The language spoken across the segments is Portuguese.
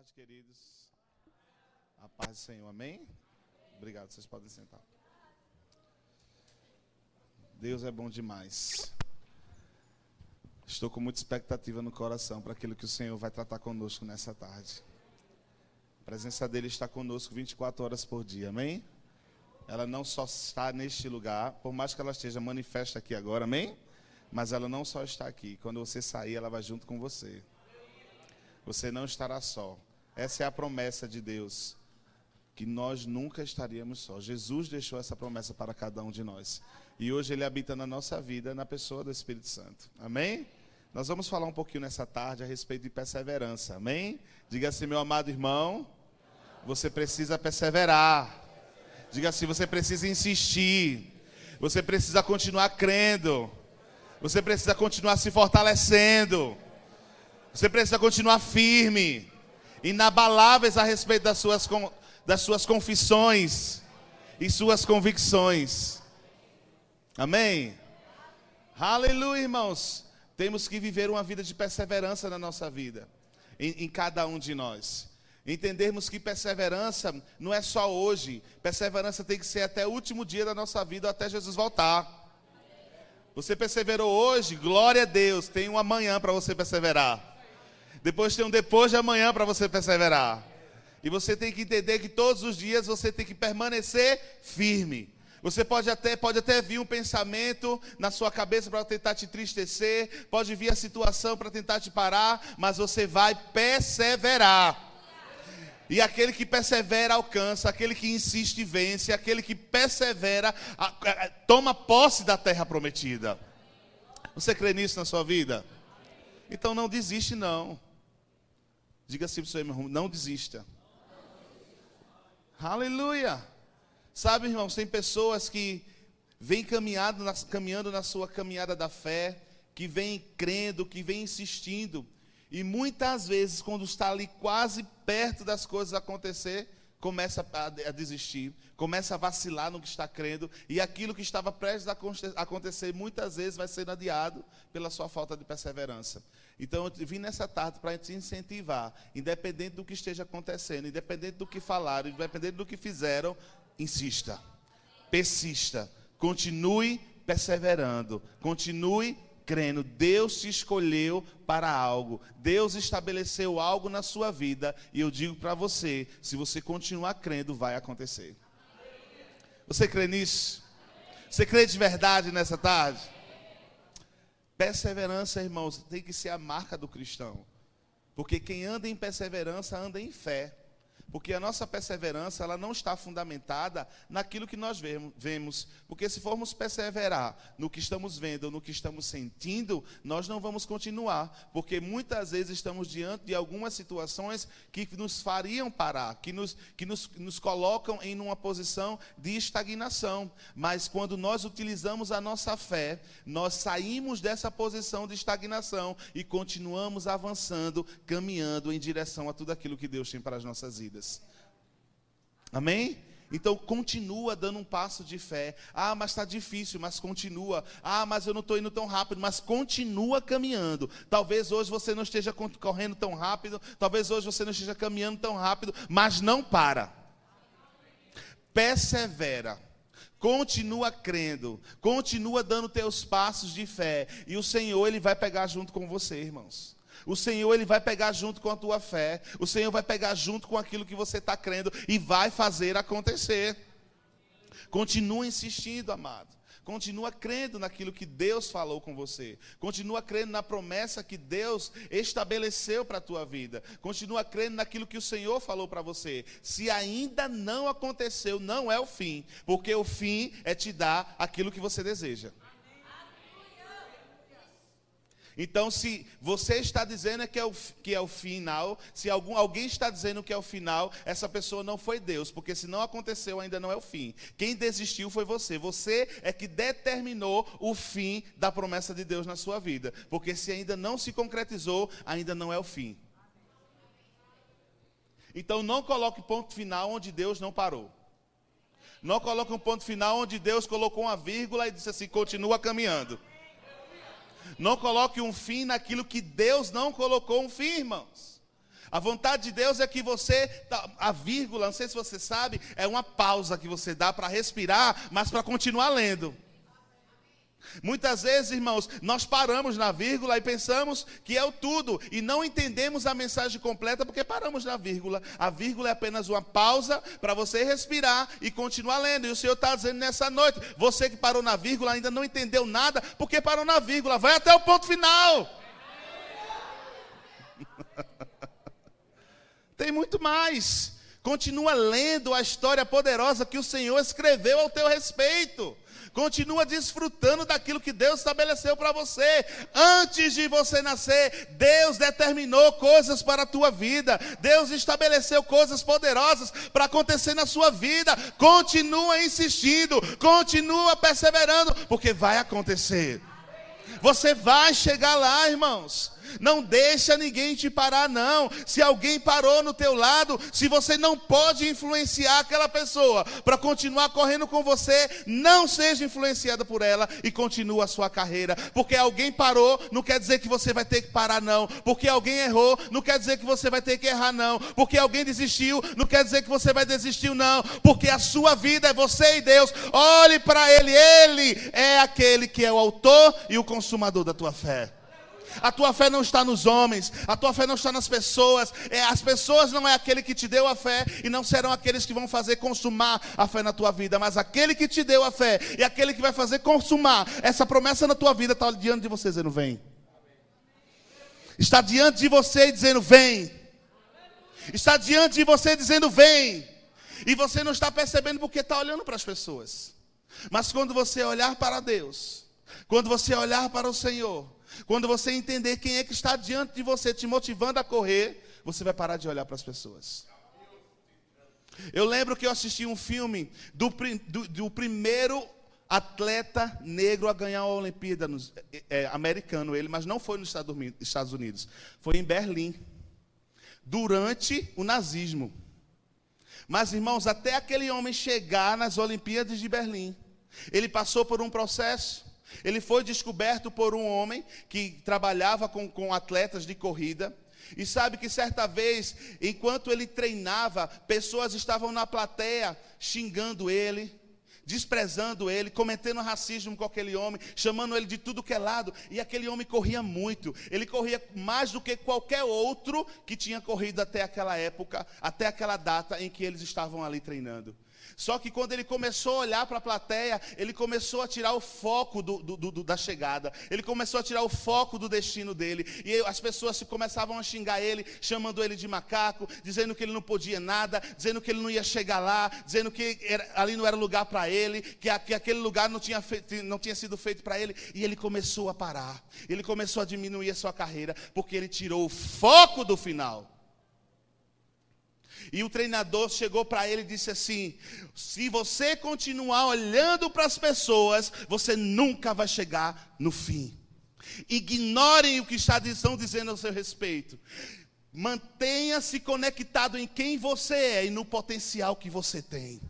tarde, queridos. A paz do Senhor, amém? Obrigado, vocês podem sentar. Deus é bom demais. Estou com muita expectativa no coração para aquilo que o Senhor vai tratar conosco nessa tarde. A presença dele está conosco 24 horas por dia, amém? Ela não só está neste lugar, por mais que ela esteja manifesta aqui agora, amém? Mas ela não só está aqui. Quando você sair, ela vai junto com você. Você não estará só. Essa é a promessa de Deus. Que nós nunca estaríamos só. Jesus deixou essa promessa para cada um de nós. E hoje ele habita na nossa vida, na pessoa do Espírito Santo. Amém? Nós vamos falar um pouquinho nessa tarde a respeito de perseverança. Amém? Diga assim, meu amado irmão, você precisa perseverar. Diga assim, você precisa insistir. Você precisa continuar crendo. Você precisa continuar se fortalecendo. Você precisa continuar firme, inabaláveis a respeito das suas, das suas confissões e suas convicções. Amém? Aleluia, irmãos. Temos que viver uma vida de perseverança na nossa vida, em, em cada um de nós. Entendermos que perseverança não é só hoje, perseverança tem que ser até o último dia da nossa vida, até Jesus voltar. Você perseverou hoje, glória a Deus, tem um amanhã para você perseverar. Depois tem um depois de amanhã para você perseverar. E você tem que entender que todos os dias você tem que permanecer firme. Você pode até, pode até vir um pensamento na sua cabeça para tentar te entristecer, pode vir a situação para tentar te parar, mas você vai perseverar. E aquele que persevera alcança, aquele que insiste vence, aquele que persevera toma posse da terra prometida. Você crê nisso na sua vida? Então não desiste não. Diga assim para o seu irmão, não desista. Aleluia. Sabe, irmãos, tem pessoas que vêm caminhando na, caminhando na sua caminhada da fé, que vêm crendo, que vêm insistindo. E muitas vezes, quando está ali quase perto das coisas acontecer, começa a, a, desistir, começa a vacilar no que está crendo, e aquilo que estava prestes a acontecer, muitas vezes vai sendo adiado pela sua falta de perseverança. Então eu vim nessa tarde para te incentivar, independente do que esteja acontecendo, independente do que falaram, independente do que fizeram, insista, persista, continue perseverando, continue crendo. Deus te escolheu para algo, Deus estabeleceu algo na sua vida, e eu digo para você: se você continuar crendo, vai acontecer. Você crê nisso? Você crê de verdade nessa tarde? Perseverança, irmãos, tem que ser a marca do cristão. Porque quem anda em perseverança anda em fé. Porque a nossa perseverança, ela não está fundamentada naquilo que nós vemos. Porque se formos perseverar no que estamos vendo, no que estamos sentindo, nós não vamos continuar. Porque muitas vezes estamos diante de algumas situações que nos fariam parar, que nos, que nos, nos colocam em uma posição de estagnação. Mas quando nós utilizamos a nossa fé, nós saímos dessa posição de estagnação e continuamos avançando, caminhando em direção a tudo aquilo que Deus tem para as nossas vidas vidas. Amém? Então continua dando um passo de fé. Ah, mas está difícil, mas continua. Ah, mas eu não estou indo tão rápido, mas continua caminhando. Talvez hoje você não esteja correndo tão rápido, talvez hoje você não esteja caminhando tão rápido, mas não para. Persevera. Continua crendo, continua dando teus passos de fé, e o Senhor ele vai pegar junto com você, irmãos. O Senhor ele vai pegar junto com a tua fé. O Senhor vai pegar junto com aquilo que você está crendo e vai fazer acontecer. Continua insistindo, amado. Continua crendo naquilo que Deus falou com você. Continua crendo na promessa que Deus estabeleceu para a tua vida. Continua crendo naquilo que o Senhor falou para você. Se ainda não aconteceu, não é o fim, porque o fim é te dar aquilo que você deseja. Então, se você está dizendo que é o, que é o final, se algum, alguém está dizendo que é o final, essa pessoa não foi Deus, porque se não aconteceu, ainda não é o fim. Quem desistiu foi você. Você é que determinou o fim da promessa de Deus na sua vida. Porque se ainda não se concretizou, ainda não é o fim. Então, não coloque ponto final onde Deus não parou. Não coloque um ponto final onde Deus colocou uma vírgula e disse assim: continua caminhando. Não coloque um fim naquilo que Deus não colocou um fim, irmãos. A vontade de Deus é que você, tá, a vírgula, não sei se você sabe, é uma pausa que você dá para respirar, mas para continuar lendo. Muitas vezes, irmãos, nós paramos na vírgula e pensamos que é o tudo e não entendemos a mensagem completa porque paramos na vírgula. A vírgula é apenas uma pausa para você respirar e continuar lendo. E o Senhor está dizendo nessa noite: você que parou na vírgula ainda não entendeu nada porque parou na vírgula. Vai até o ponto final. Tem muito mais. Continua lendo a história poderosa que o Senhor escreveu ao teu respeito. Continua desfrutando daquilo que Deus estabeleceu para você. Antes de você nascer, Deus determinou coisas para a tua vida. Deus estabeleceu coisas poderosas para acontecer na sua vida. Continua insistindo, continua perseverando, porque vai acontecer. Você vai chegar lá, irmãos. Não deixa ninguém te parar, não. Se alguém parou no teu lado, se você não pode influenciar aquela pessoa para continuar correndo com você, não seja influenciada por ela e continue a sua carreira. Porque alguém parou, não quer dizer que você vai ter que parar, não. Porque alguém errou, não quer dizer que você vai ter que errar, não. Porque alguém desistiu, não quer dizer que você vai desistir, não. Porque a sua vida é você e Deus. Olhe para Ele, Ele é aquele que é o autor e o consumador da tua fé. A tua fé não está nos homens, a tua fé não está nas pessoas. É, as pessoas não é aquele que te deu a fé e não serão aqueles que vão fazer consumar a fé na tua vida, mas aquele que te deu a fé e aquele que vai fazer consumar essa promessa na tua vida está diante de você dizendo: Vem. Está diante de você dizendo: Vem. Está diante de você dizendo: Vem. E você não está percebendo porque está olhando para as pessoas. Mas quando você olhar para Deus, quando você olhar para o Senhor, quando você entender quem é que está diante de você, te motivando a correr, você vai parar de olhar para as pessoas. Eu lembro que eu assisti um filme do, do, do primeiro atleta negro a ganhar a Olimpíada nos, é, é, americano, ele, mas não foi nos Estados Unidos, foi em Berlim, durante o nazismo. Mas, irmãos, até aquele homem chegar nas Olimpíadas de Berlim, ele passou por um processo. Ele foi descoberto por um homem que trabalhava com, com atletas de corrida. E sabe que certa vez, enquanto ele treinava, pessoas estavam na plateia xingando ele, desprezando ele, cometendo racismo com aquele homem, chamando ele de tudo que é lado. E aquele homem corria muito. Ele corria mais do que qualquer outro que tinha corrido até aquela época, até aquela data em que eles estavam ali treinando. Só que quando ele começou a olhar para a plateia, ele começou a tirar o foco do, do, do, da chegada, ele começou a tirar o foco do destino dele, e as pessoas começavam a xingar ele, chamando ele de macaco, dizendo que ele não podia nada, dizendo que ele não ia chegar lá, dizendo que era, ali não era lugar para ele, que, a, que, aquele lugar não tinha, feito, não tinha sido feito para ele, e ele começou a parar, ele começou a diminuir a sua carreira, porque ele tirou o foco do final. E o treinador chegou para ele e disse assim: se você continuar olhando para as pessoas, você nunca vai chegar no fim. Ignorem o que estão dizendo a seu respeito. Mantenha-se conectado em quem você é e no potencial que você tem.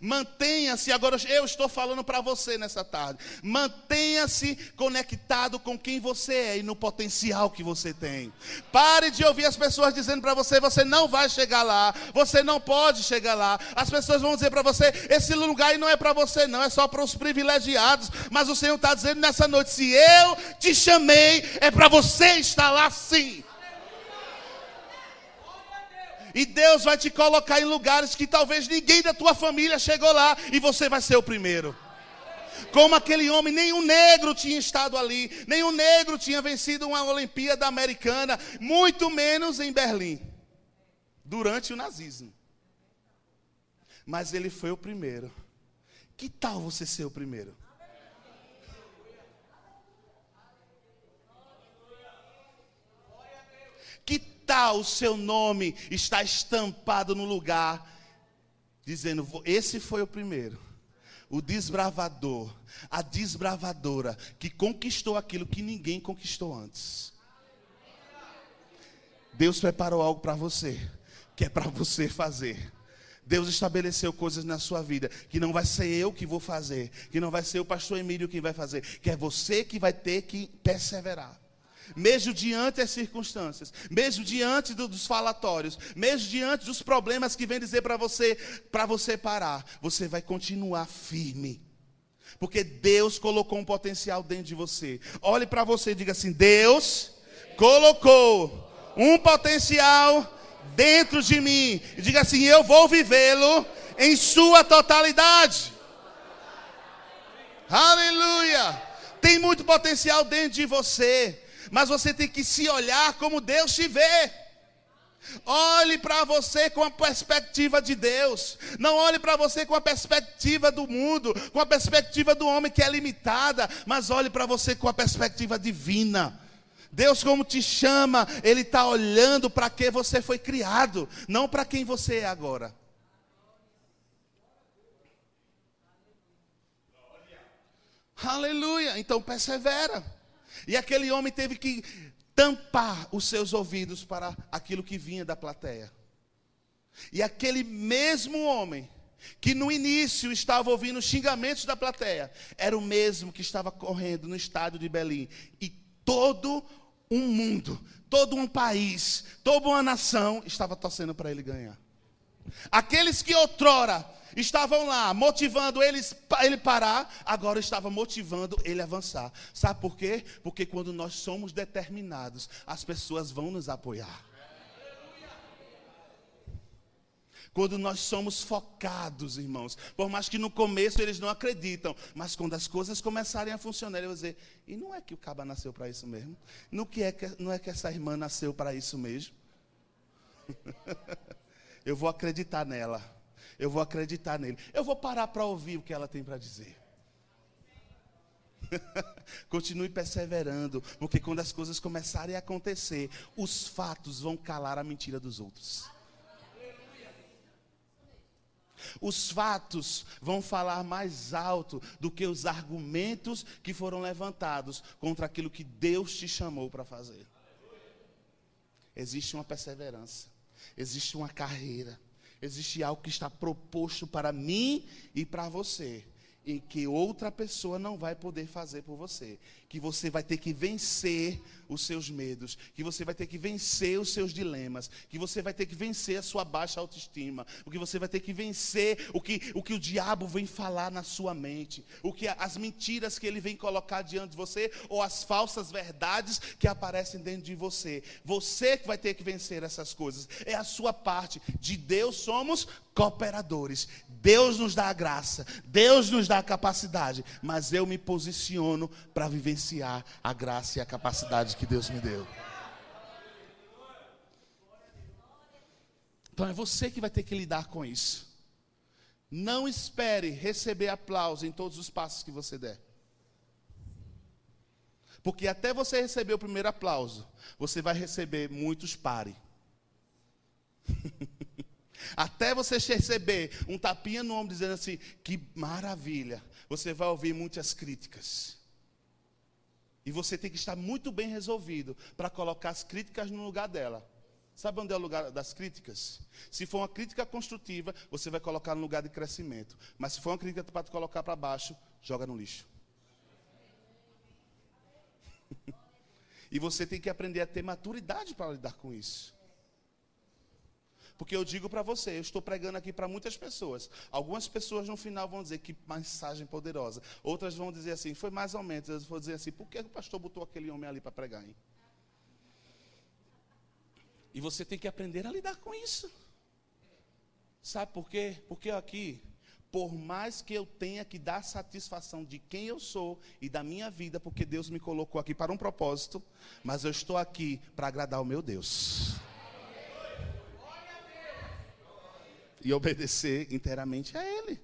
Mantenha-se, agora eu estou falando para você nessa tarde. Mantenha-se conectado com quem você é e no potencial que você tem. Pare de ouvir as pessoas dizendo para você: você não vai chegar lá, você não pode chegar lá. As pessoas vão dizer para você: esse lugar não é para você, não, é só para os privilegiados. Mas o Senhor está dizendo nessa noite: se eu te chamei, é para você estar lá sim. E Deus vai te colocar em lugares que talvez ninguém da tua família chegou lá e você vai ser o primeiro. Como aquele homem, nenhum negro tinha estado ali, nenhum negro tinha vencido uma Olimpíada Americana, muito menos em Berlim, durante o nazismo. Mas ele foi o primeiro. Que tal você ser o primeiro? Que o seu nome está estampado no lugar, dizendo: esse foi o primeiro, o desbravador, a desbravadora, que conquistou aquilo que ninguém conquistou antes. Deus preparou algo para você, que é para você fazer. Deus estabeleceu coisas na sua vida que não vai ser eu que vou fazer, que não vai ser o pastor Emílio que vai fazer, que é você que vai ter que perseverar. Mesmo diante das circunstâncias, mesmo diante dos falatórios, mesmo diante dos problemas que vem dizer para você, para você parar, você vai continuar firme. Porque Deus colocou um potencial dentro de você. Olhe para você e diga assim: Deus colocou um potencial dentro de mim. E diga assim: eu vou vivê-lo em sua totalidade. Aleluia! Tem muito potencial dentro de você, mas você tem que se olhar como Deus te vê. Olhe para você com a perspectiva de Deus. Não olhe para você com a perspectiva do mundo, com a perspectiva do homem que é limitada, mas olhe para você com a perspectiva divina. Deus, como te chama, Ele está olhando para que você foi criado, não para quem você é agora. Aleluia. Então persevera. E aquele homem teve que tampar os seus ouvidos para aquilo que vinha da plateia. E aquele mesmo homem que no início estava ouvindo os xingamentos da plateia, era o mesmo que estava correndo no estádio de Belém. E todo um mundo, todo um país, toda uma nação estava torcendo para ele ganhar. Aqueles que outrora estavam lá motivando eles, ele parar, agora estava motivando ele avançar. Sabe por quê? Porque quando nós somos determinados, as pessoas vão nos apoiar. Quando nós somos focados, irmãos, por mais que no começo eles não acreditam, mas quando as coisas começarem a funcionar, eu vou dizer: e não é que o caba nasceu para isso mesmo? Que é que, não é que essa irmã nasceu para isso mesmo? eu vou acreditar nela, eu vou acreditar nele, eu vou parar para ouvir o que ela tem para dizer. Continue perseverando, porque quando as coisas começarem a acontecer, os fatos vão calar a mentira dos outros. Os fatos vão falar mais alto do que os argumentos que foram levantados contra aquilo que Deus te chamou para fazer. Existe uma perseverança, existe uma carreira, existe algo que está proposto para mim e para você que outra pessoa não vai poder fazer por você. Que você vai ter que vencer os seus medos, que você vai ter que vencer os seus dilemas, que você vai ter que vencer a sua baixa autoestima, o que você vai ter que vencer o que o, que o diabo vem falar na sua mente, o que as mentiras que ele vem colocar diante de você, ou as falsas verdades que aparecem dentro de você. Você que vai ter que vencer essas coisas. É a sua parte. De Deus somos cooperadores. Deus nos dá a graça, Deus nos dá a capacidade, mas eu me posiciono para vivenciar a graça e a capacidade que Deus me deu. Então é você que vai ter que lidar com isso. Não espere receber aplauso em todos os passos que você der. Porque até você receber o primeiro aplauso, você vai receber muitos pare. Até você receber um tapinha no ombro dizendo assim: que maravilha, você vai ouvir muitas críticas. E você tem que estar muito bem resolvido para colocar as críticas no lugar dela. Sabe onde é o lugar das críticas? Se for uma crítica construtiva, você vai colocar no lugar de crescimento. Mas se for uma crítica para te colocar para baixo, joga no lixo. e você tem que aprender a ter maturidade para lidar com isso. Porque eu digo para você, eu estou pregando aqui para muitas pessoas. Algumas pessoas no final vão dizer que mensagem poderosa. Outras vão dizer assim, foi mais ou menos. Eu vou dizer assim, por que o pastor botou aquele homem ali para pregar, hein? E você tem que aprender a lidar com isso. Sabe por quê? Porque aqui, por mais que eu tenha que dar satisfação de quem eu sou e da minha vida, porque Deus me colocou aqui para um propósito, mas eu estou aqui para agradar o meu Deus. E obedecer inteiramente a Ele.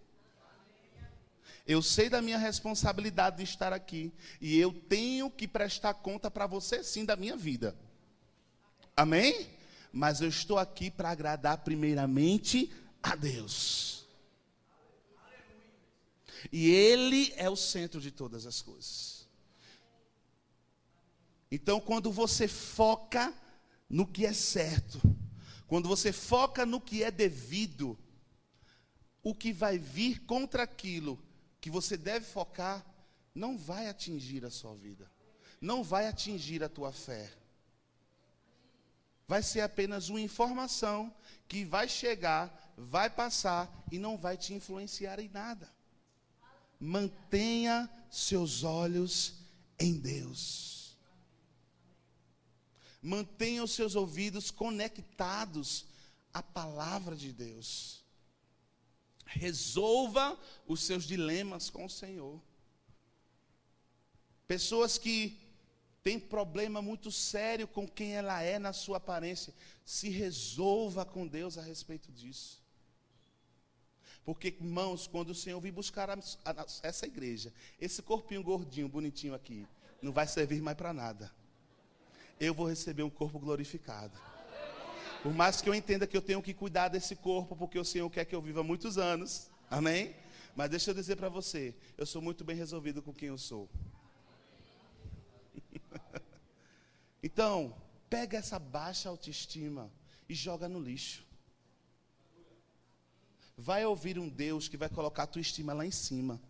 Eu sei da minha responsabilidade de estar aqui. E eu tenho que prestar conta para você, sim, da minha vida. Amém? Mas eu estou aqui para agradar primeiramente a Deus. E Ele é o centro de todas as coisas. Então, quando você foca no que é certo, quando você foca no que é devido, o que vai vir contra aquilo que você deve focar não vai atingir a sua vida. não vai atingir a tua fé. Vai ser apenas uma informação que vai chegar, vai passar e não vai te influenciar em nada. Mantenha seus olhos em Deus. Mantenha os seus ouvidos conectados à palavra de Deus. Resolva os seus dilemas com o Senhor. Pessoas que têm problema muito sério com quem ela é na sua aparência, se resolva com Deus a respeito disso. Porque, irmãos, quando o Senhor vir buscar a, a, essa igreja, esse corpinho gordinho, bonitinho aqui, não vai servir mais para nada. Eu vou receber um corpo glorificado. Por mais que eu entenda que eu tenho que cuidar desse corpo, porque o Senhor quer que eu viva muitos anos. Amém? Mas deixa eu dizer para você, eu sou muito bem resolvido com quem eu sou. então, pega essa baixa autoestima e joga no lixo. Vai ouvir um Deus que vai colocar a tua estima lá em cima.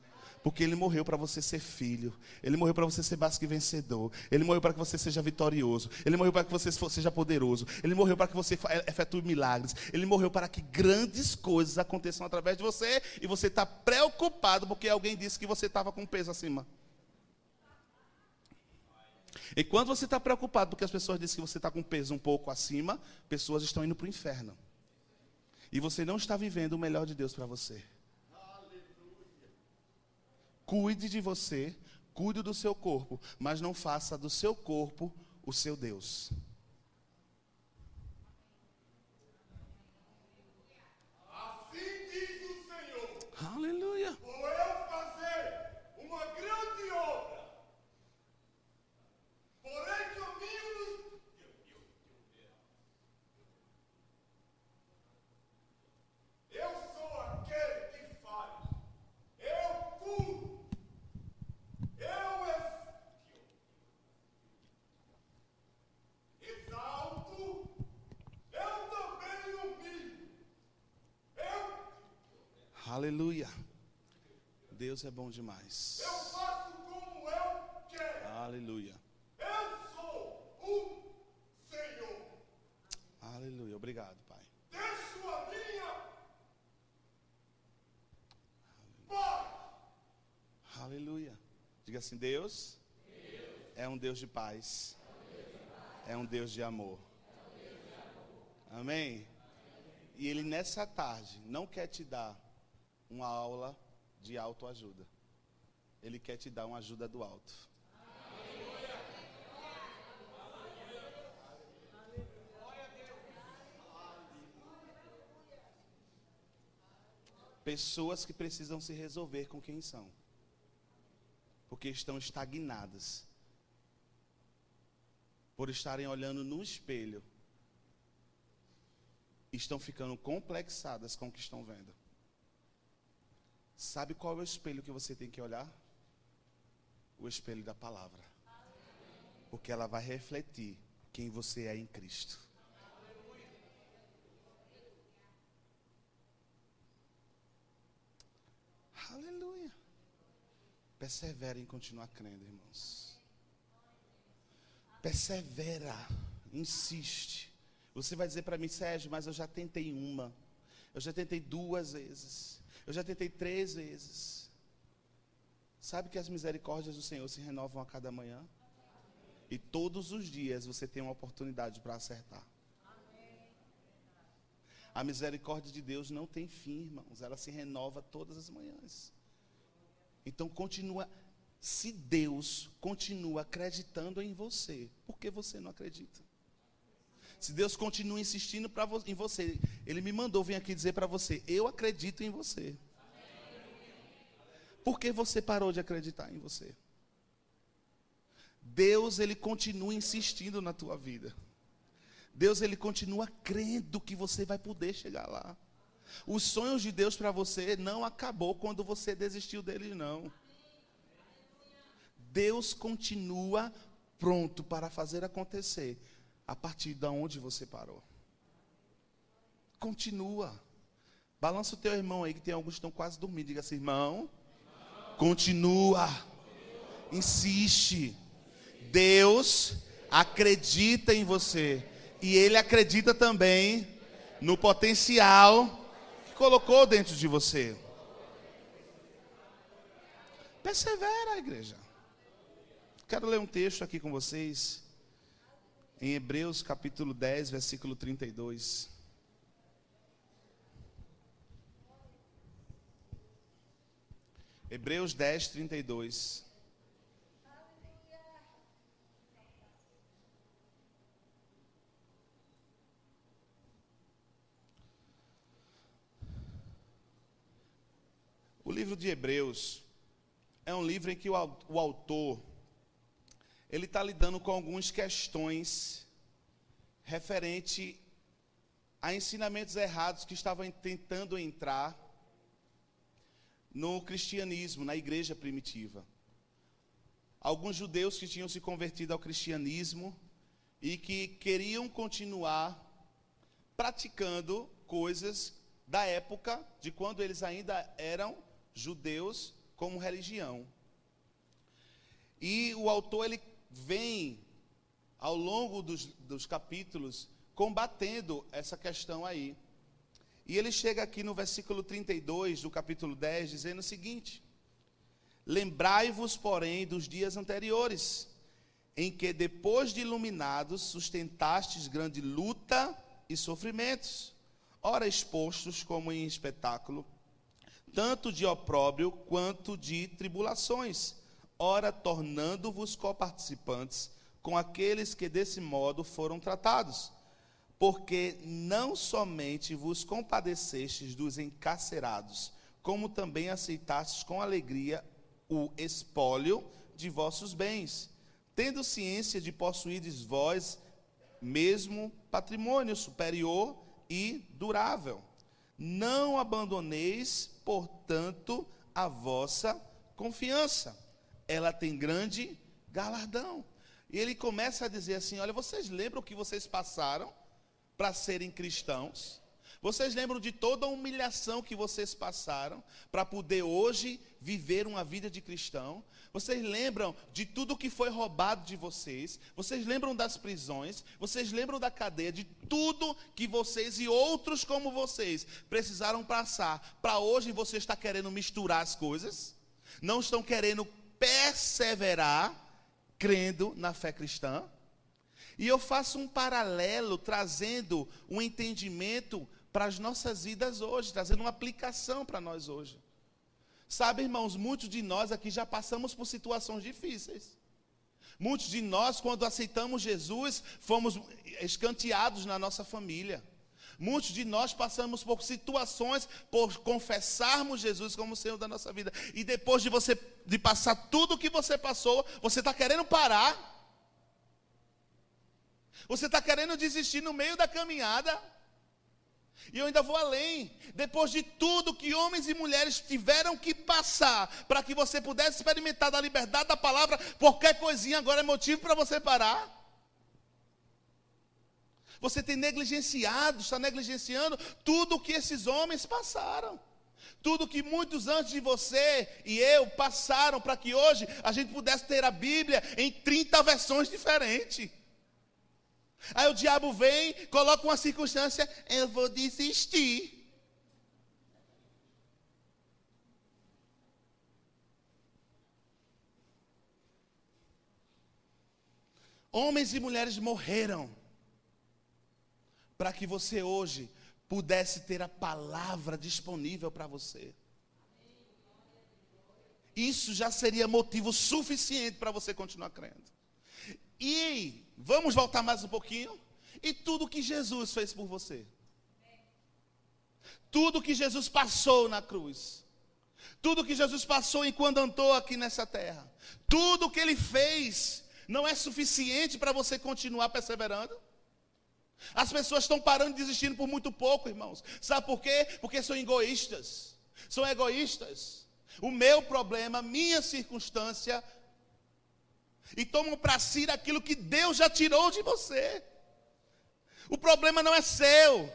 Porque ele morreu para você ser filho. Ele morreu para você ser mais que vencedor. Ele morreu para que você seja vitorioso. Ele morreu para que você seja poderoso. Ele morreu para que você efetue milagres. Ele morreu para que grandes coisas aconteçam através de você. E você está preocupado porque alguém disse que você estava com peso acima. E quando você está preocupado porque as pessoas dizem que você está com peso um pouco acima, pessoas estão indo para o inferno. E você não está vivendo o melhor de Deus para você. Cuide de você, cuide do seu corpo, mas não faça do seu corpo o seu Deus. Assim diz o Senhor. Aleluia. Vou eu fazer uma grande obra. Porém, caminhos. Eu sou aquele que faz. Eu curo. Eu ex- exalto. Eu também humilho. Eu Aleluia. Deus é bom demais. Eu faço como eu quero. Aleluia. Eu sou o Senhor. Aleluia. Obrigado, Pai. Deixo a minha paz. Aleluia. Diga assim: Deus é um Deus de paz. É um Deus de amor. Amém? E Ele nessa tarde não quer te dar uma aula de autoajuda. Ele quer te dar uma ajuda do alto. Pessoas que precisam se resolver com quem são porque estão estagnadas, por estarem olhando no espelho, estão ficando complexadas com o que estão vendo. Sabe qual é o espelho que você tem que olhar? O espelho da palavra. Porque ela vai refletir quem você é em Cristo. Aleluia. Persevera em continuar crendo, irmãos. Persevera, insiste. Você vai dizer para mim, Sérgio, mas eu já tentei uma. Eu já tentei duas vezes. Eu já tentei três vezes. Sabe que as misericórdias do Senhor se renovam a cada manhã? E todos os dias você tem uma oportunidade para acertar. A misericórdia de Deus não tem fim, irmãos. Ela se renova todas as manhãs. Então continua. Se Deus continua acreditando em você, por que você não acredita? Se Deus continua insistindo vo em você, Ele me mandou vir aqui dizer para você: Eu acredito em você. Por que você parou de acreditar em você? Deus, Ele continua insistindo na tua vida. Deus, Ele continua crendo que você vai poder chegar lá. Os sonhos de Deus para você não acabou quando você desistiu dele, não. Deus continua pronto para fazer acontecer a partir de onde você parou. Continua. Balança o teu irmão aí, que tem alguns que estão quase dormindo. Diga assim, irmão, continua. Insiste. Deus acredita em você. E Ele acredita também no potencial que colocou dentro de você. Persevera, igreja. Quero ler um texto aqui com vocês. Em Hebreus capítulo 10, versículo 32. Hebreus 10, 32. O livro de Hebreus é um livro em que o, autor ele está lidando com algumas questões referente a ensinamentos errados que estavam tentando entrar no cristianismo, na igreja primitiva. Alguns judeus que tinham se convertido ao cristianismo e que queriam continuar praticando coisas da época de quando eles ainda eram judeus como religião. E o autor ele vem ao longo dos, dos capítulos combatendo essa questão aí. E ele chega aqui no versículo 32 do capítulo 10 dizendo o seguinte: Lembrai-vos, porém, dos dias anteriores, em que depois de iluminados sustentastes grande luta e sofrimentos, ora expostos como em espetáculo tanto de opróbrio quanto de tribulações, ora tornando-vos coparticipantes com aqueles que desse modo foram tratados. Porque não somente vos compadecestes dos encarcerados, como também aceitastes com alegria o espólio de vossos bens, tendo ciência de possuídes vós mesmo patrimônio superior e durável. Não abandoneis portanto, a vossa confiança. Ela tem grande galardão. E ele começa a dizer assim: Olha, vocês lembram o que vocês passaram para serem cristãos? Vocês lembram de toda a humilhação que vocês passaram para poder hoje viver uma vida de cristão? Vocês lembram de tudo que foi roubado de vocês? Vocês lembram das prisões? Vocês lembram da cadeia? De tudo que vocês e outros como vocês precisaram passar para hoje você está querendo misturar as coisas? Não estão querendo perseverar crendo na fé cristã? E eu faço um paralelo trazendo um entendimento para as nossas vidas hoje, trazendo uma aplicação para nós hoje. Sabe, irmãos, muitos de nós aqui já passamos por situações difíceis. Muitos de nós, quando aceitamos Jesus, fomos escanteados na nossa família. Muitos de nós passamos por situações por confessarmos Jesus como Senhor da nossa vida. E depois de você de passar tudo o que você passou, você está querendo parar. Você está querendo desistir no meio da caminhada. E eu ainda vou além. Depois de tudo que homens e mulheres tiveram que passar para que você pudesse experimentar da liberdade da palavra, qualquer coisinha agora é motivo para você parar. Você tem negligenciado, está negligenciando tudo o que esses homens passaram. Tudo que muitos antes de você e eu passaram para que hoje a gente pudesse ter a Bíblia em 30 versões diferentes. Aí o diabo vem, coloca uma circunstância, eu vou desistir. Homens e mulheres morreram para que você hoje pudesse ter a palavra disponível para você. Isso já seria motivo suficiente para você continuar crendo. E vamos voltar mais um pouquinho. E tudo que Jesus fez por você. Tudo que Jesus passou na cruz. Tudo que Jesus passou enquanto andou aqui nessa terra. Tudo que ele fez não é suficiente para você continuar perseverando. As pessoas estão parando e desistindo por muito pouco, irmãos. Sabe por quê? Porque são egoístas. São egoístas. O meu problema, minha circunstância e tomam para si aquilo que Deus já tirou de você. O problema não é seu.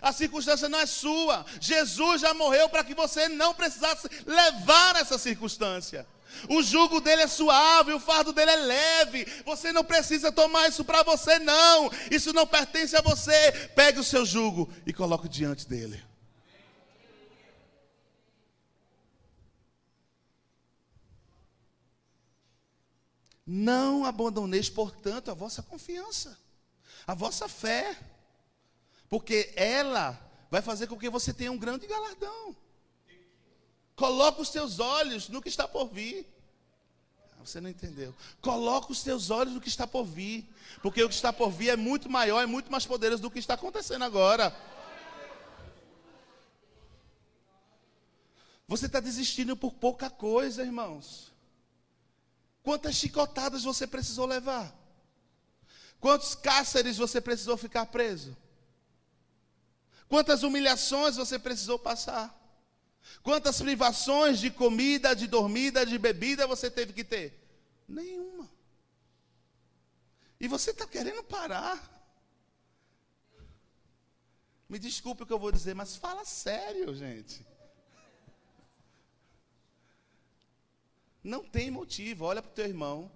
A circunstância não é sua. Jesus já morreu para que você não precisasse levar essa circunstância. O jugo dele é suave, o fardo dele é leve. Você não precisa tomar isso para você, não. Isso não pertence a você. Pegue o seu jugo e coloque diante dele. Não abandoneis, portanto, a vossa confiança, a vossa fé, porque ela vai fazer com que você tenha um grande galardão. Coloca os teus olhos no que está por vir. Ah, você não entendeu. Coloca os teus olhos no que está por vir. Porque o que está por vir é muito maior, é muito mais poderoso do que está acontecendo agora. Você está desistindo por pouca coisa, irmãos. Quantas chicotadas você precisou levar? Quantos cáceres você precisou ficar preso? Quantas humilhações você precisou passar? Quantas privações de comida, de dormida, de bebida você teve que ter? Nenhuma. E você está querendo parar. Me desculpe o que eu vou dizer, mas fala sério, gente. Não tem motivo. Olha para o teu irmão,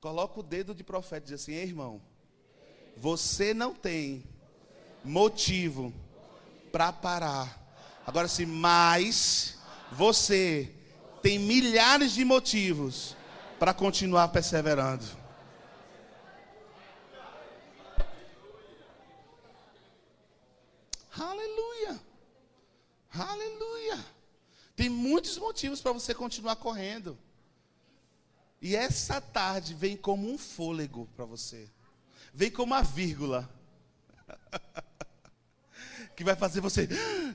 coloca o dedo de profeta e diz assim: Ei, irmão, você não tem motivo para parar Agora, se mais você tem milhares de motivos para continuar perseverando. Aleluia. Aleluia. Tem muitos motivos para você continuar correndo. E essa tarde vem como um fôlego para você. Vem como uma vírgula. que vai fazer você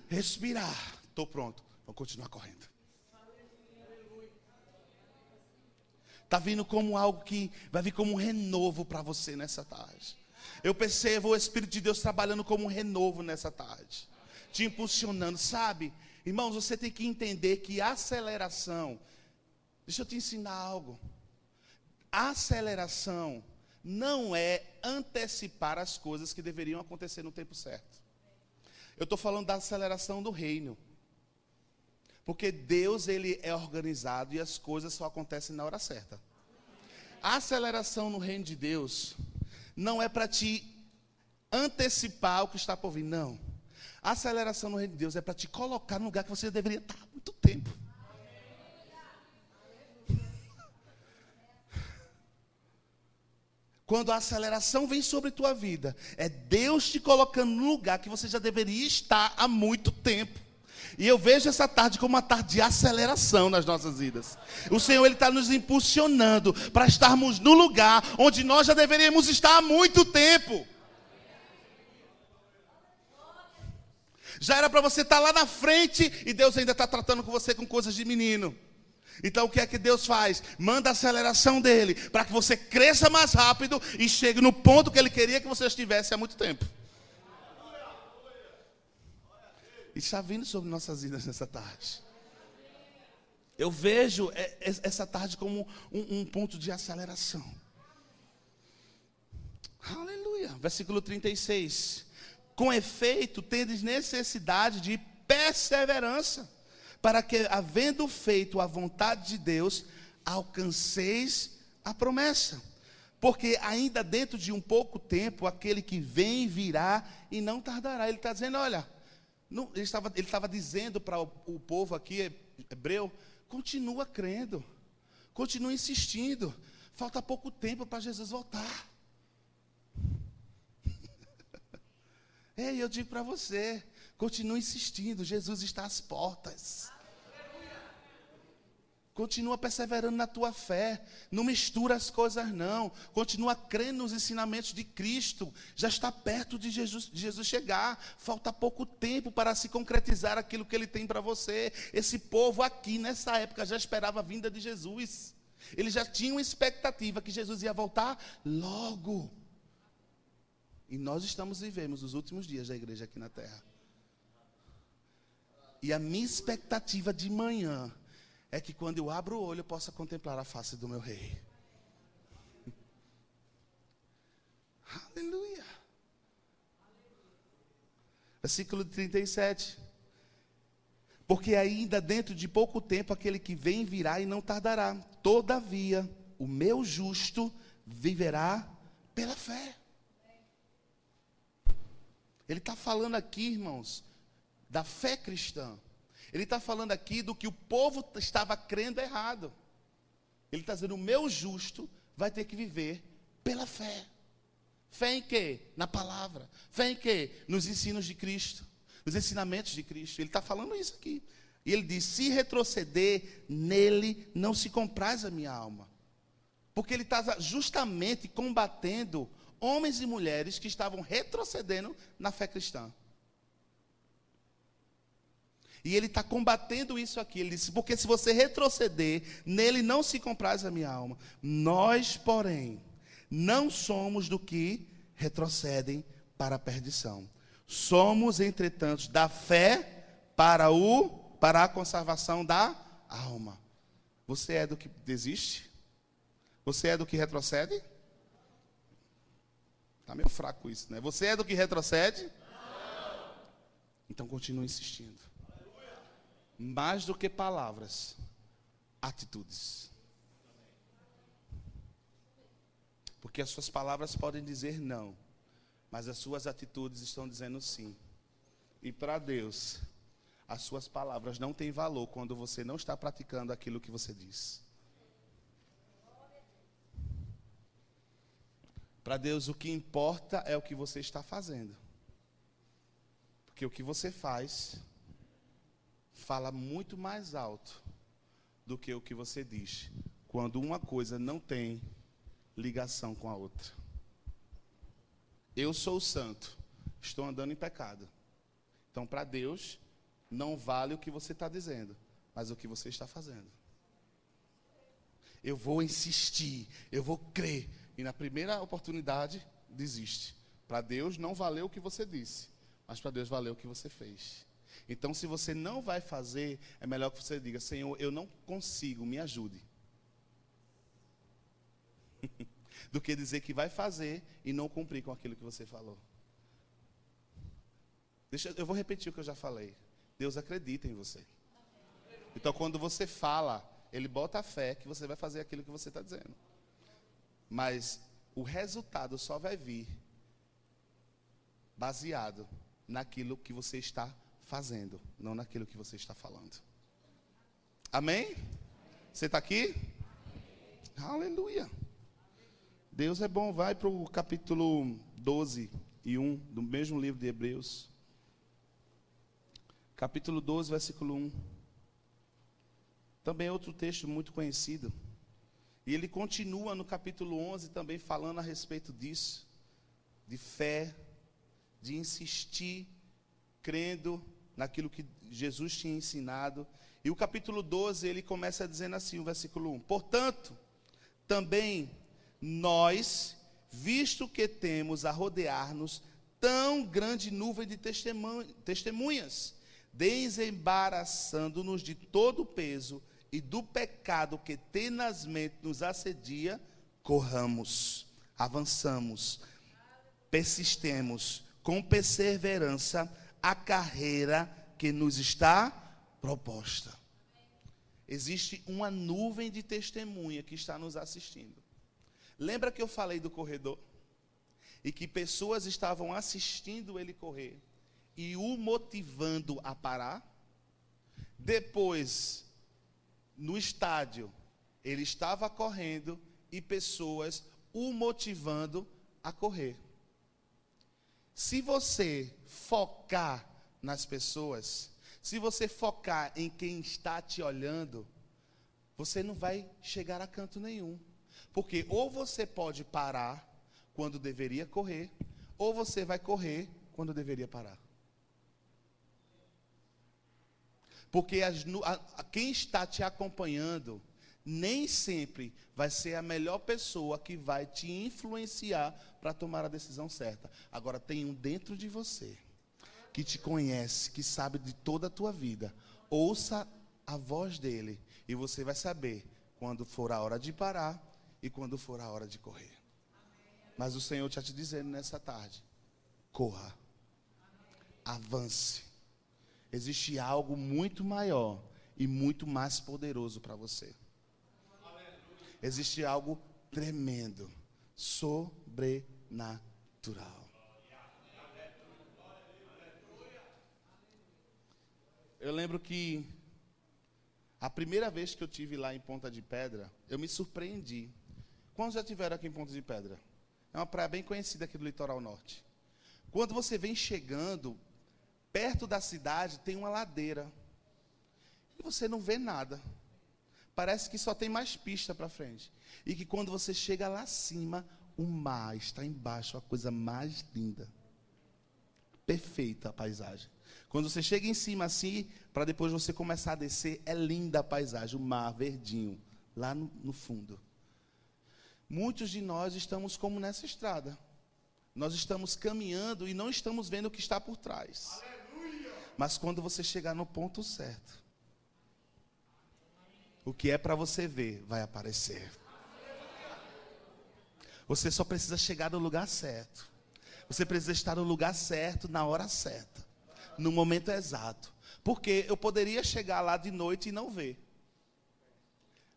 respirar. Estou pronto, vou continuar correndo. Está vindo como algo que vai vir como um renovo para você nessa tarde. Eu percebo o Espírito de Deus trabalhando como um renovo nessa tarde, te impulsionando, sabe? Irmãos, você tem que entender que aceleração, deixa eu te ensinar algo. Aceleração não é antecipar as coisas que deveriam acontecer no tempo certo. Eu estou falando da aceleração do reino. Porque Deus ele é organizado e as coisas só acontecem na hora certa. A aceleração no reino de Deus não é para te antecipar o que está por vir, não. A aceleração no reino de Deus é para te colocar no lugar que você deveria estar há muito tempo. Quando a aceleração vem sobre tua vida, é Deus te colocando no lugar que você já deveria estar há muito tempo. E eu vejo essa tarde como uma tarde de aceleração nas nossas vidas. O Senhor ele está nos impulsionando para estarmos no lugar onde nós já deveríamos estar há muito tempo. Já era para você estar lá na frente e Deus ainda está tratando com você com coisas de menino. Então o que é que Deus faz? Manda a aceleração dele para que você cresça mais rápido e chegue no ponto que ele queria que você estivesse há muito tempo. E está vindo sobre nossas vidas nessa tarde. Eu vejo essa tarde como um, um ponto de aceleração. Aleluia. Versículo 36. Com efeito, tendes necessidade de perseverança para que, havendo feito a vontade de Deus, alcanceis a promessa. Porque ainda dentro de um pouco tempo, aquele que vem virá e não tardará. Ele está dizendo: olha, não, ele, estava, ele estava dizendo para o, o povo aqui, hebreu, continua crendo, continua insistindo. Falta pouco tempo para Jesus voltar. Ei, eu digo para você, Continua insistindo, Jesus está às portas. Continua perseverando na tua fé. Não mistura as coisas, não. Continua crendo nos ensinamentos de Cristo. Já está perto de Jesus, de Jesus chegar. Falta pouco tempo para se concretizar aquilo que Ele tem para você. Esse povo aqui, nessa época, já esperava a vinda de Jesus. Eles já tinham expectativa que Jesus ia voltar logo. E nós estamos vivendo os últimos dias da igreja aqui na terra. E a minha expectativa de manhã é que quando eu abro o olho eu possa contemplar a face do meu rei. Aleluia. Versículo 37. Porque ainda dentro de pouco tempo aquele que vem virá e não tardará. Todavia, o meu justo viverá pela fé. Ele está falando aqui, irmãos, da fé cristã. Ele está falando aqui do que o povo estava crendo errado. Ele está dizendo: o meu justo vai ter que viver pela fé. Fé em quê? Na palavra. Fé em quê? Nos ensinos de Cristo os ensinamentos de Cristo. Ele está falando isso aqui. E ele diz: se retroceder, nele não se compraz a minha alma. Porque ele está justamente combatendo homens e mulheres que estavam retrocedendo na fé cristã. E ele está combatendo isso aqui. Ele disse: porque se você retroceder, nele não se compraz a minha alma. Nós, porém, não somos do que retrocedem para a perdição Somos, entretanto, da fé para o para a conservação da alma. Você é do que desiste? Você é do que retrocede? Está meio fraco isso, né? Você é do que retrocede? Então continue insistindo. Mais do que palavras, atitudes. Porque as suas palavras podem dizer não mas as suas atitudes estão dizendo sim. E para Deus, as suas palavras não têm valor quando você não está praticando aquilo que você diz. Para Deus, o que importa é o que você está fazendo. Porque o que você faz fala muito mais alto do que o que você diz, quando uma coisa não tem ligação com a outra. Eu sou santo, estou andando em pecado. Então, para Deus, não vale o que você está dizendo, mas o que você está fazendo. Eu vou insistir, eu vou crer, e na primeira oportunidade, desiste. Para Deus, não valeu o que você disse, mas para Deus valeu o que você fez. Então, se você não vai fazer, é melhor que você diga: Senhor, eu não consigo, me ajude. do que dizer que vai fazer e não cumprir com aquilo que você falou. Deixa, eu vou repetir o que eu já falei. Deus acredita em você. Então, quando você fala, Ele bota a fé que você vai fazer aquilo que você está dizendo. Mas o resultado só vai vir baseado naquilo que você está fazendo, não naquilo que você está falando. Amém? Você está aqui? Aleluia. Deus é bom, vai para o capítulo 12 e 1 do mesmo livro de Hebreus. Capítulo 12, versículo 1. Também é outro texto muito conhecido. E ele continua no capítulo 11 também falando a respeito disso, de fé, de insistir, crendo naquilo que Jesus tinha ensinado. E o capítulo 12 ele começa dizendo assim, o versículo 1: Portanto, também nós, visto que temos a rodear-nos tão grande nuvem de testemunhas, desembaraçando-nos de todo o peso e do pecado que tenazmente nos assedia, corramos, avançamos, persistemos com perseverança a carreira que nos está proposta. Existe uma nuvem de testemunha que está nos assistindo. Lembra que eu falei do corredor? E que pessoas estavam assistindo ele correr e o motivando a parar? Depois, no estádio, ele estava correndo e pessoas o motivando a correr. Se você focar nas pessoas, se você focar em quem está te olhando, você não vai chegar a canto nenhum. Porque ou você pode parar quando deveria correr, ou você vai correr quando deveria parar. Porque as, a, quem está te acompanhando nem sempre vai ser a melhor pessoa que vai te influenciar para tomar a decisão certa. Agora tem um dentro de você que te conhece, que sabe de toda a tua vida. Ouça a voz dele e você vai saber quando for a hora de parar e quando for a hora de correr. Mas o Senhor está te dizendo nessa tarde: corra, avance, Existe algo muito maior e muito mais poderoso para você. Existe algo tremendo, sobrenatural. Eu lembro que a primeira vez que eu tive lá em Ponta de Pedra, eu me surpreendi. Quantos já tiveram aqui em Ponta de Pedra? É uma praia bem conhecida aqui do litoral norte. Quando você vem chegando, perto da cidade tem uma ladeira. E você não vê nada. Parece que só tem mais pista para frente. E que quando você chega lá acima, o mar está embaixo, a coisa mais linda. Perfeita a paisagem. Quando você chega em cima assim, para depois você começar a descer, é linda a paisagem, o mar verdinho, lá no, no fundo. Muitos de nós estamos como nessa estrada. Nós estamos caminhando e não estamos vendo o que está por trás. Aleluia. Mas quando você chegar no ponto certo, o que é para você ver vai aparecer. Você só precisa chegar no lugar certo. Você precisa estar no lugar certo, na hora certa, no momento exato. Porque eu poderia chegar lá de noite e não ver.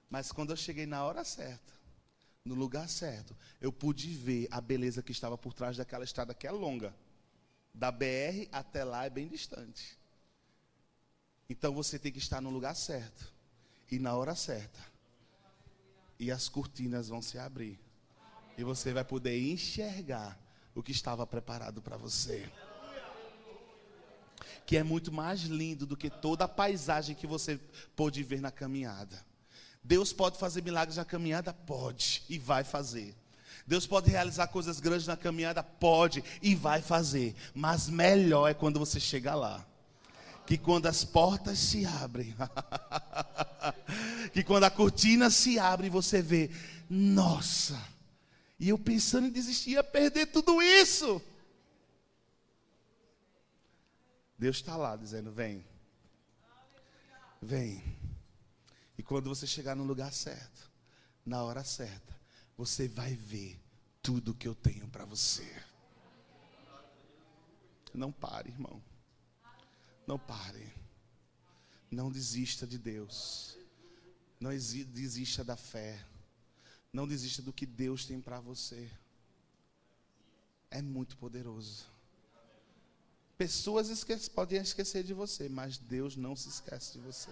Mas quando eu cheguei na hora certa, no lugar certo, eu pude ver a beleza que estava por trás daquela estrada que é longa. Da BR até lá é bem distante. Então você tem que estar no lugar certo e na hora certa. E as cortinas vão se abrir. E você vai poder enxergar o que estava preparado para você. Que é muito mais lindo do que toda a paisagem que você pôde ver na caminhada. Deus pode fazer milagres na caminhada? Pode e vai fazer. Deus pode realizar coisas grandes na caminhada? Pode e vai fazer. Mas melhor é quando você chega lá. Que quando as portas se abrem, que quando a cortina se abre, você vê, nossa, e eu pensando em desistir, ia perder tudo isso. Deus está lá dizendo: vem, vem. E quando você chegar no lugar certo, na hora certa, você vai ver tudo que eu tenho para você. Não pare, irmão. Não pare. Não desista de Deus. Não desista da fé. Não desista do que Deus tem para você. É muito poderoso. Pessoas podem esquecer de você, mas Deus não se esquece de você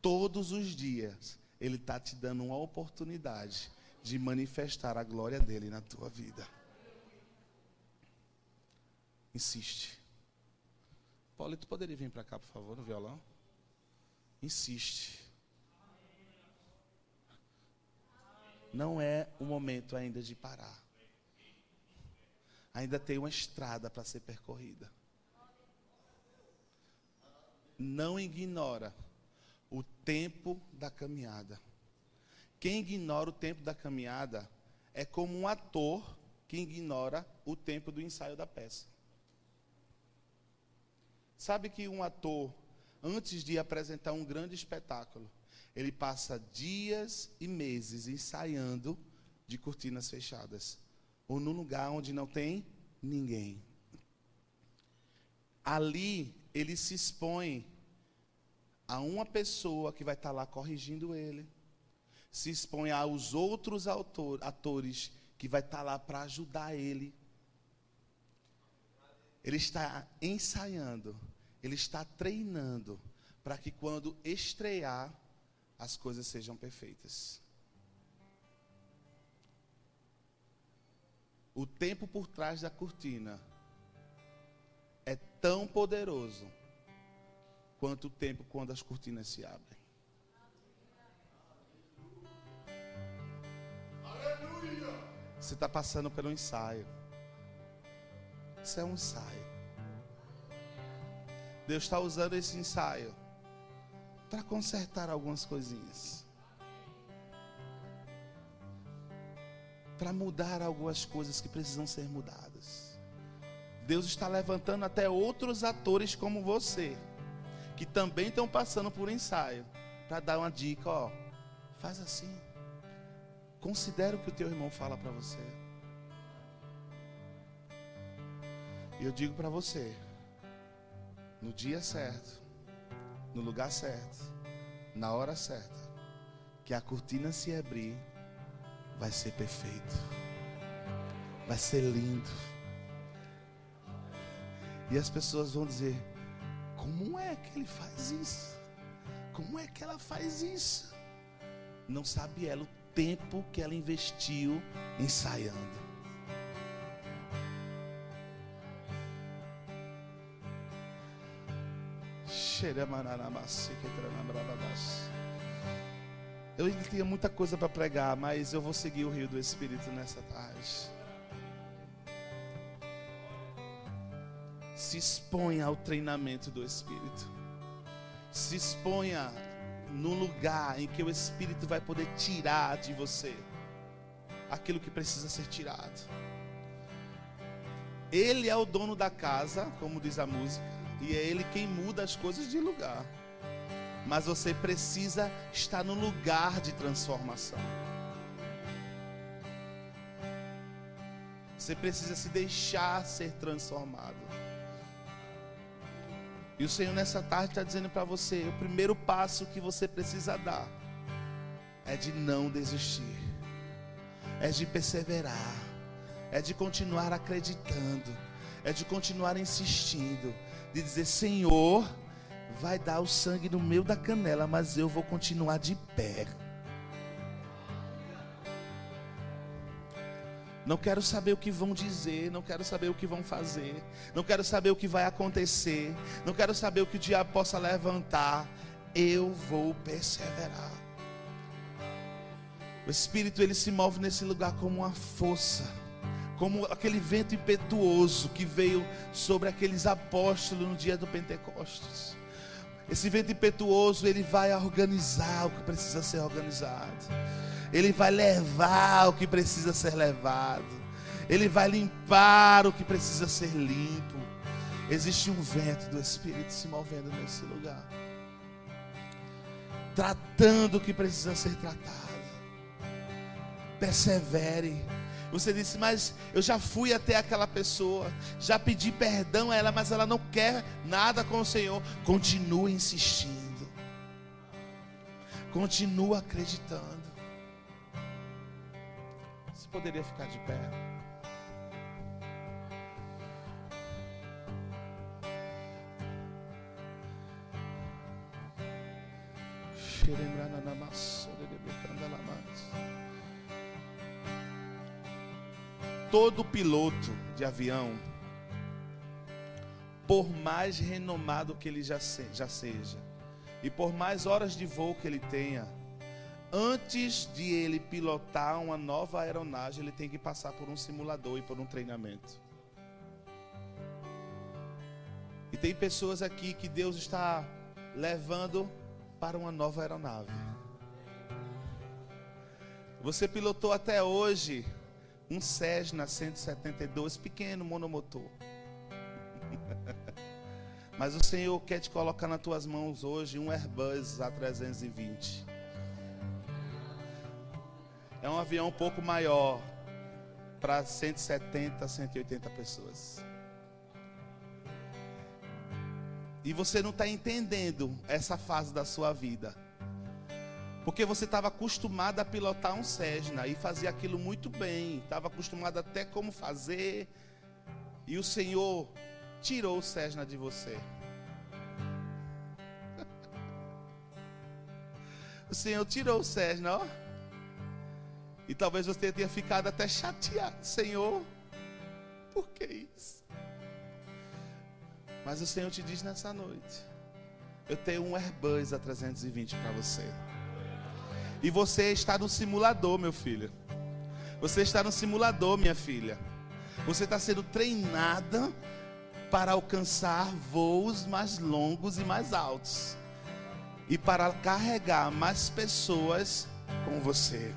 todos os dias, Ele está te dando uma oportunidade de manifestar a glória dele na tua vida. Insiste. Paulo, tu poderia vir para cá, por favor, no violão? Insiste. Não é o momento ainda de parar. Ainda tem uma estrada para ser percorrida. Não ignora o tempo da caminhada. Quem ignora o tempo da caminhada é como um ator que ignora o tempo do ensaio da peça. Sabe que um ator, antes de apresentar um grande espetáculo, ele passa dias e meses ensaiando de cortinas fechadas, ou num lugar onde não tem ninguém. Ali ele se expõe a uma pessoa que vai estar lá corrigindo ele, se expõe aos outros autor, atores que vai estar lá para ajudar ele. Ele está ensaiando, ele está treinando para que quando estrear as coisas sejam perfeitas. O tempo por trás da cortina é tão poderoso quanto tempo quando as cortinas se abrem. Aleluia! Você está passando pelo ensaio. Isso é um ensaio. Deus está usando esse ensaio para consertar algumas coisinhas. Para mudar algumas coisas que precisam ser mudadas. Deus está levantando até outros atores como você que também estão passando por ensaio, para dar uma dica, ó, faz assim. Considera o que o teu irmão fala para você. E eu digo para você, no dia certo, no lugar certo, na hora certa, que a cortina se abrir, vai ser perfeito, vai ser lindo. E as pessoas vão dizer: como é que ele faz isso? Como é que ela faz isso? Não sabe ela o tempo que ela investiu ensaiando. Eu ainda tinha muita coisa para pregar, mas eu vou seguir o rio do Espírito nessa tarde. Se exponha ao treinamento do Espírito. Se exponha no lugar em que o Espírito vai poder tirar de você aquilo que precisa ser tirado. Ele é o dono da casa, como diz a música. E é Ele quem muda as coisas de lugar. Mas você precisa estar no lugar de transformação. Você precisa se deixar ser transformado. E o Senhor nessa tarde está dizendo para você: o primeiro passo que você precisa dar é de não desistir, é de perseverar, é de continuar acreditando, é de continuar insistindo, de dizer: Senhor, vai dar o sangue no meio da canela, mas eu vou continuar de pé. Não quero saber o que vão dizer, não quero saber o que vão fazer, não quero saber o que vai acontecer, não quero saber o que o diabo possa levantar. Eu vou perseverar. O Espírito ele se move nesse lugar como uma força como aquele vento impetuoso que veio sobre aqueles apóstolos no dia do Pentecostes. Esse vento impetuoso, ele vai organizar o que precisa ser organizado. Ele vai levar o que precisa ser levado. Ele vai limpar o que precisa ser limpo. Existe um vento do Espírito se movendo nesse lugar. Tratando o que precisa ser tratado. Persevere você disse, mas eu já fui até aquela pessoa, já pedi perdão a ela, mas ela não quer nada com o Senhor. Continue insistindo, continua acreditando. Você poderia ficar de pé. Xerembrana namasso, todo piloto de avião, por mais renomado que ele já, já seja, e por mais horas de voo que ele tenha, antes de ele pilotar uma nova aeronave, ele tem que passar por um simulador e por um treinamento. E tem pessoas aqui que Deus está levando para uma nova aeronave. Você pilotou até hoje um Cessna 172 pequeno, monomotor. Mas o Senhor quer te colocar nas tuas mãos hoje um Airbus A320. É um avião um pouco maior para 170, 180 pessoas. E você não está entendendo essa fase da sua vida. Porque você estava acostumado a pilotar um Cessna e fazer aquilo muito bem, estava acostumado até como fazer, e o Senhor tirou o Cessna de você. o Senhor tirou o Cessna, ó. E talvez você tenha ficado até chateado, Senhor, por que isso? Mas o Senhor te diz nessa noite: Eu tenho um Airbus A320 para você. E você está no simulador, meu filho. Você está no simulador, minha filha. Você está sendo treinada para alcançar voos mais longos e mais altos. E para carregar mais pessoas com você.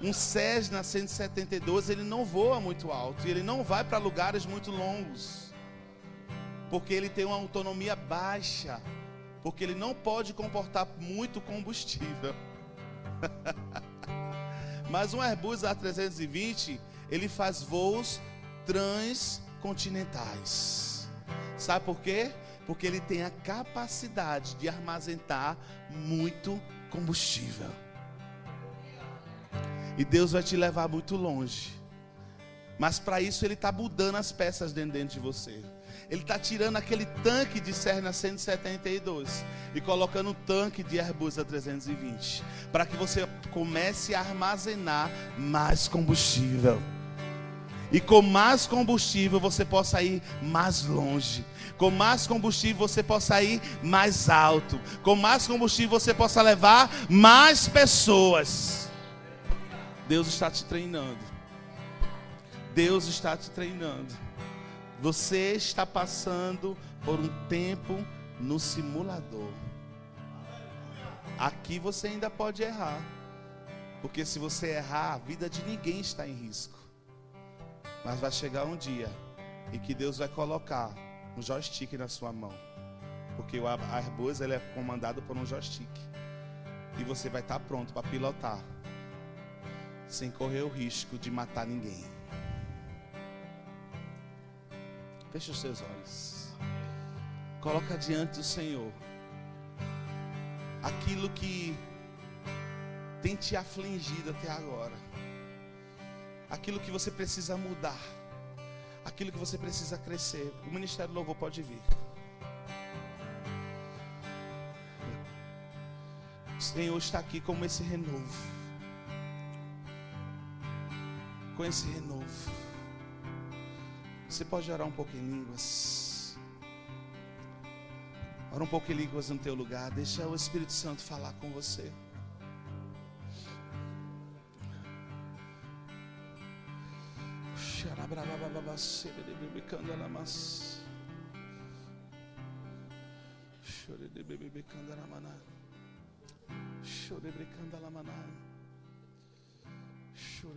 Um Cessna 172, ele não voa muito alto. E ele não vai para lugares muito longos. Porque ele tem uma autonomia baixa. Porque ele não pode comportar muito combustível. Mas um Airbus A320, ele faz voos transcontinentais. Sabe por quê? Porque ele tem a capacidade de armazenar muito combustível. E Deus vai te levar muito longe. Mas para isso ele está mudando as peças dentro, de você. Ele está tirando aquele tanque de Serna 172 e colocando um tanque de Airbus A320. Para que você comece a armazenar mais combustível. E com mais combustível você possa ir mais longe. Com mais combustível você possa ir mais alto. Com mais combustível você possa levar mais pessoas. Deus está te treinando. Deus está te treinando. Você está passando por um tempo no simulador. Aqui você ainda pode errar. Porque se você errar, a vida de ninguém está em risco. Mas vai chegar um dia em que Deus vai colocar um joystick na sua mão. Porque o Airbus ele é comandado por um joystick. E você vai estar pronto para pilotar. Sem correr o risco de matar ninguém. Feche os seus olhos. Coloca diante do Senhor aquilo que tem te afligido até agora. Aquilo que você precisa mudar. Aquilo que você precisa crescer. O Ministério do Louvor pode vir. O Senhor está aqui como esse renovo. Com esse renovo. Você pode orar um pouco em línguas. Ora um pouco em línguas no teu lugar. Deixa o Espírito Santo falar com você.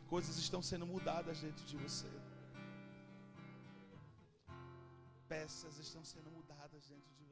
Coisas estão sendo mudadas dentro de você peças estão sendo mudadas dentro de.